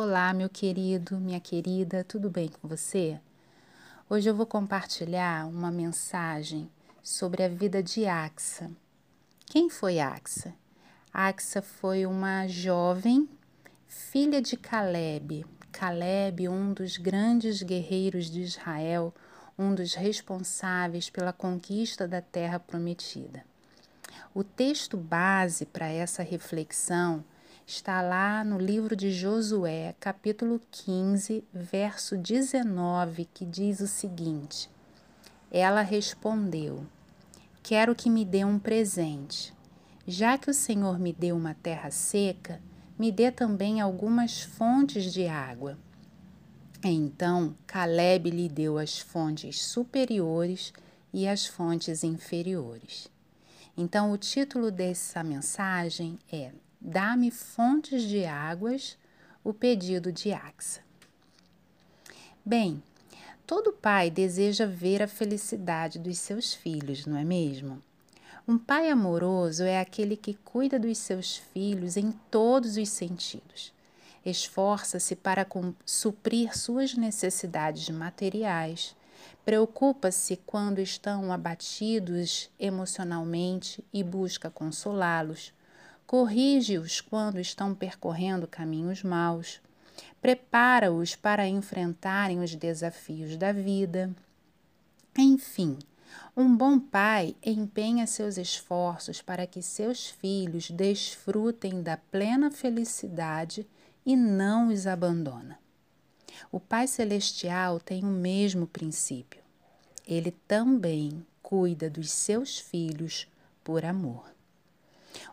Olá, meu querido, minha querida, tudo bem com você? Hoje eu vou compartilhar uma mensagem sobre a vida de Axa. Quem foi Axa? Axa foi uma jovem filha de Caleb. Caleb, um dos grandes guerreiros de Israel, um dos responsáveis pela conquista da terra prometida. O texto base para essa reflexão está lá no livro de Josué, capítulo 15, verso 19, que diz o seguinte: Ela respondeu: Quero que me dê um presente. Já que o Senhor me deu uma terra seca, me dê também algumas fontes de água. Então Caleb lhe deu as fontes superiores e as fontes inferiores. Então, o título dessa mensagem é Dá-me fontes de águas, o pedido de Axa. Bem, todo pai deseja ver a felicidade dos seus filhos, não é mesmo? Um pai amoroso é aquele que cuida dos seus filhos em todos os sentidos. Esforça-se para suprir suas necessidades materiais, preocupa-se quando estão abatidos emocionalmente e busca consolá-los corrige-os quando estão percorrendo caminhos maus, prepara-os para enfrentarem os desafios da vida. Enfim, um bom pai empenha seus esforços para que seus filhos desfrutem da plena felicidade e não os abandona. O Pai Celestial tem o mesmo princípio. Ele também cuida dos seus filhos por amor.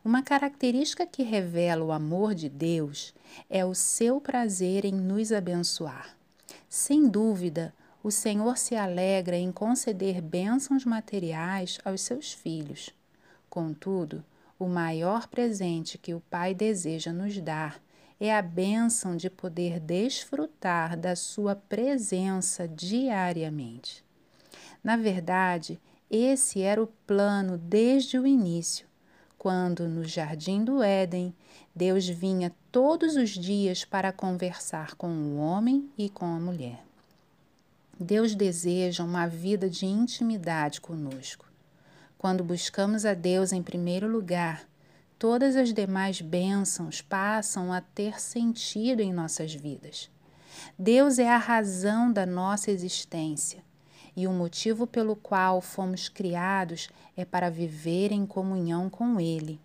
Uma característica que revela o amor de Deus é o seu prazer em nos abençoar. Sem dúvida, o Senhor se alegra em conceder bênçãos materiais aos seus filhos. Contudo, o maior presente que o Pai deseja nos dar é a bênção de poder desfrutar da Sua presença diariamente. Na verdade, esse era o plano desde o início quando, no jardim do Éden, Deus vinha todos os dias para conversar com o homem e com a mulher. Deus deseja uma vida de intimidade conosco. Quando buscamos a Deus em primeiro lugar, todas as demais bênçãos passam a ter sentido em nossas vidas. Deus é a razão da nossa existência e o motivo pelo qual fomos criados é para viver em comunhão com Ele,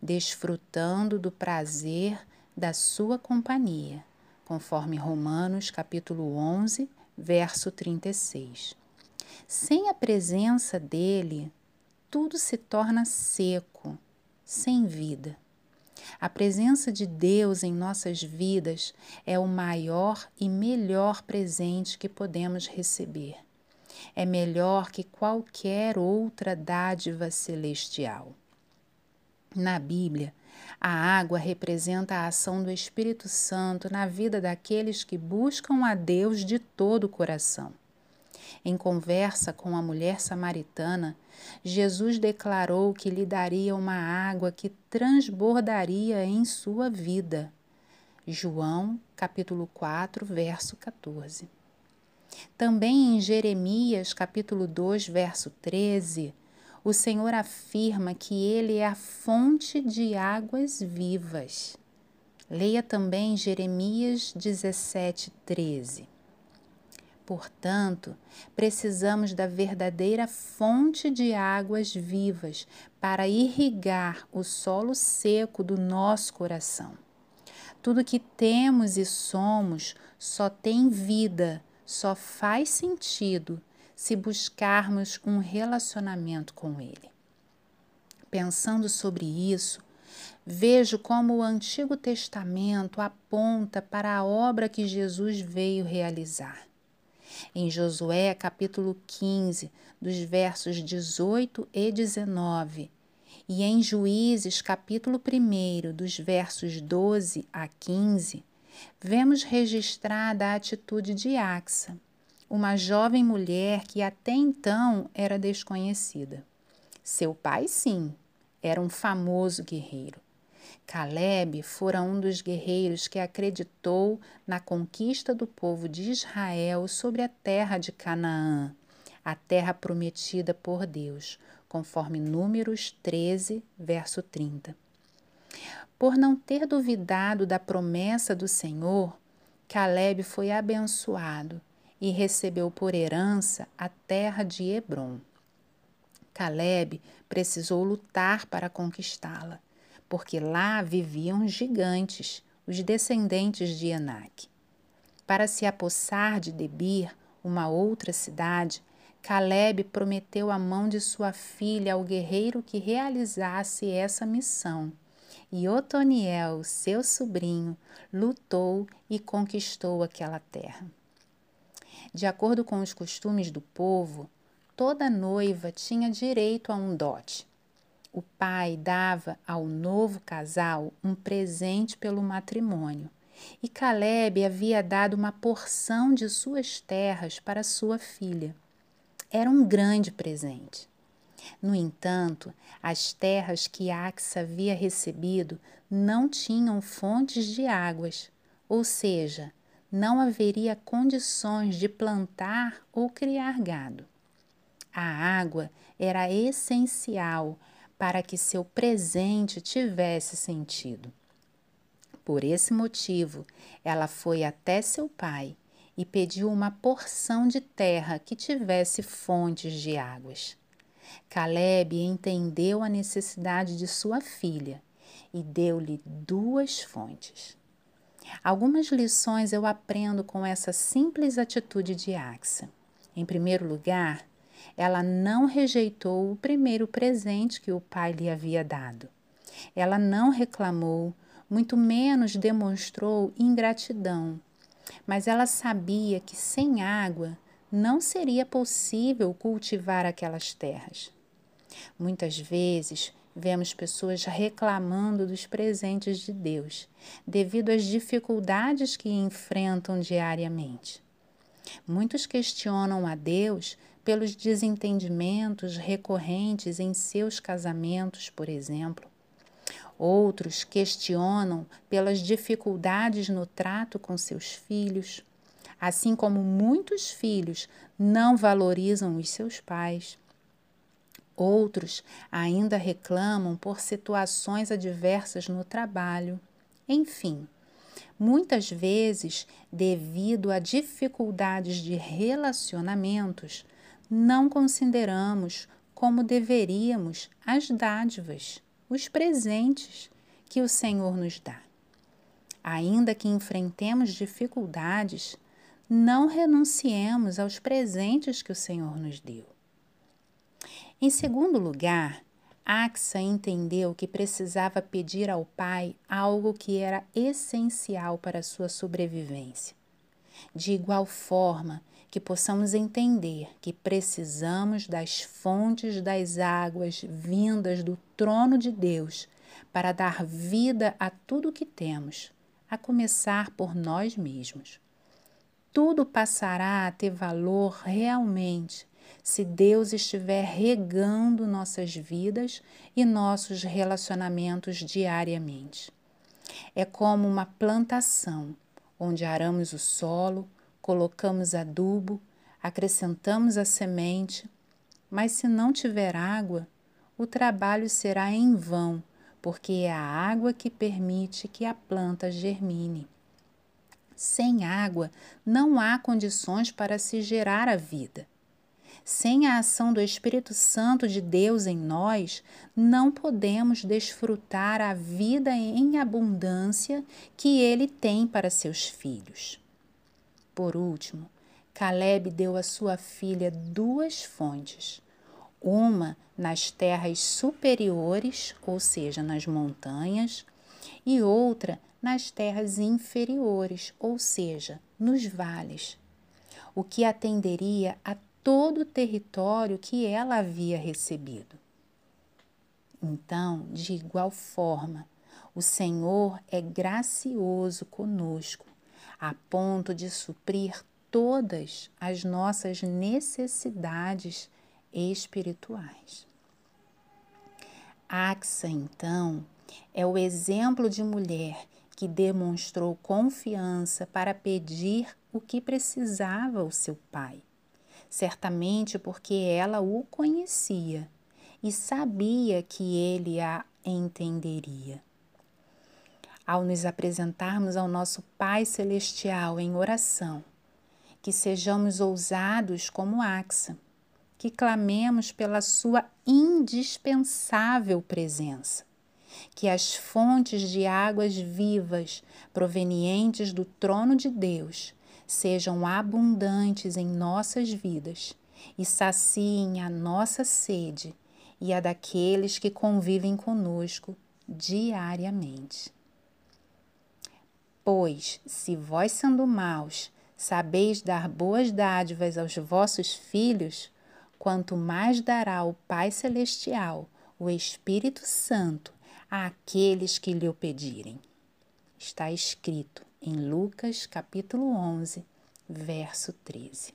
desfrutando do prazer da sua companhia, conforme Romanos capítulo 11, verso 36. Sem a presença dele, tudo se torna seco, sem vida. A presença de Deus em nossas vidas é o maior e melhor presente que podemos receber é melhor que qualquer outra dádiva celestial. Na Bíblia, a água representa a ação do Espírito Santo na vida daqueles que buscam a Deus de todo o coração. Em conversa com a mulher samaritana, Jesus declarou que lhe daria uma água que transbordaria em sua vida. João, capítulo 4, verso 14. Também em Jeremias, capítulo 2, verso 13, o Senhor afirma que ele é a fonte de águas vivas. Leia também Jeremias 17, 13. Portanto, precisamos da verdadeira fonte de águas vivas para irrigar o solo seco do nosso coração. Tudo que temos e somos só tem vida só faz sentido se buscarmos um relacionamento com Ele. Pensando sobre isso, vejo como o Antigo Testamento aponta para a obra que Jesus veio realizar. Em Josué, capítulo 15, dos versos 18 e 19, e em Juízes, capítulo 1, dos versos 12 a 15, vemos registrada a atitude de Axa, uma jovem mulher que até então era desconhecida. Seu pai, sim, era um famoso guerreiro. Caleb fora um dos guerreiros que acreditou na conquista do povo de Israel sobre a terra de Canaã, a terra prometida por Deus, conforme Números 13, verso 30. Por não ter duvidado da promessa do Senhor, Caleb foi abençoado e recebeu por herança a terra de Hebron. Caleb precisou lutar para conquistá-la porque lá viviam gigantes, os descendentes de Anak. Para se apossar de Debir, uma outra cidade, Caleb prometeu a mão de sua filha ao guerreiro que realizasse essa missão. E Otoniel, seu sobrinho, lutou e conquistou aquela terra. De acordo com os costumes do povo, toda noiva tinha direito a um dote, o pai dava ao novo casal um presente pelo matrimônio, e Caleb havia dado uma porção de suas terras para sua filha. Era um grande presente. No entanto, as terras que Axa havia recebido não tinham fontes de águas, ou seja, não haveria condições de plantar ou criar gado. A água era essencial para que seu presente tivesse sentido. Por esse motivo, ela foi até seu pai e pediu uma porção de terra que tivesse fontes de águas. Caleb entendeu a necessidade de sua filha e deu-lhe duas fontes. Algumas lições eu aprendo com essa simples atitude de Axa. Em primeiro lugar, ela não rejeitou o primeiro presente que o pai lhe havia dado. Ela não reclamou, muito menos demonstrou ingratidão. Mas ela sabia que sem água não seria possível cultivar aquelas terras. Muitas vezes vemos pessoas reclamando dos presentes de Deus, devido às dificuldades que enfrentam diariamente. Muitos questionam a Deus pelos desentendimentos recorrentes em seus casamentos, por exemplo. Outros questionam pelas dificuldades no trato com seus filhos, assim como muitos filhos não valorizam os seus pais. Outros ainda reclamam por situações adversas no trabalho. Enfim, muitas vezes, devido a dificuldades de relacionamentos, não consideramos como deveríamos as dádivas, os presentes que o Senhor nos dá. Ainda que enfrentemos dificuldades, não renunciemos aos presentes que o Senhor nos deu. Em segundo lugar, Axa entendeu que precisava pedir ao pai algo que era essencial para sua sobrevivência. De igual forma, que possamos entender que precisamos das fontes das águas vindas do trono de Deus para dar vida a tudo o que temos, a começar por nós mesmos. Tudo passará a ter valor realmente se Deus estiver regando nossas vidas e nossos relacionamentos diariamente. É como uma plantação onde aramos o solo, colocamos adubo, acrescentamos a semente, mas se não tiver água, o trabalho será em vão, porque é a água que permite que a planta germine. Sem água, não há condições para se gerar a vida. Sem a ação do Espírito Santo de Deus em nós, não podemos desfrutar a vida em abundância que Ele tem para seus filhos. Por último, Caleb deu à sua filha duas fontes, uma nas terras superiores, ou seja, nas montanhas, e outra nas terras inferiores, ou seja, nos vales, o que atenderia a todo o território que ela havia recebido. Então, de igual forma, o Senhor é gracioso conosco a ponto de suprir todas as nossas necessidades espirituais. Axa, então, É o exemplo de mulher que demonstrou confiança para pedir o que precisava ao seu pai. Certamente porque ela o conhecia e sabia que ele a entenderia. Ao nos apresentarmos ao nosso Pai Celestial em oração, que sejamos ousados como Axa, que clamemos pela Sua indispensável presença, que as fontes de águas vivas provenientes do trono de Deus sejam abundantes em nossas vidas e saciem a nossa sede e a daqueles que convivem conosco diariamente. Pois, se vós sendo maus, sabeis dar boas dádivas aos vossos filhos, quanto mais dará o Pai Celestial, o Espírito Santo, àqueles que lhe o pedirem. Está escrito em Lucas capítulo 11, verso 13.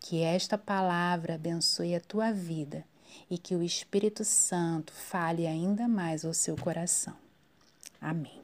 Que esta palavra abençoe a tua vida e que o Espírito Santo fale ainda mais ao seu coração. Amém.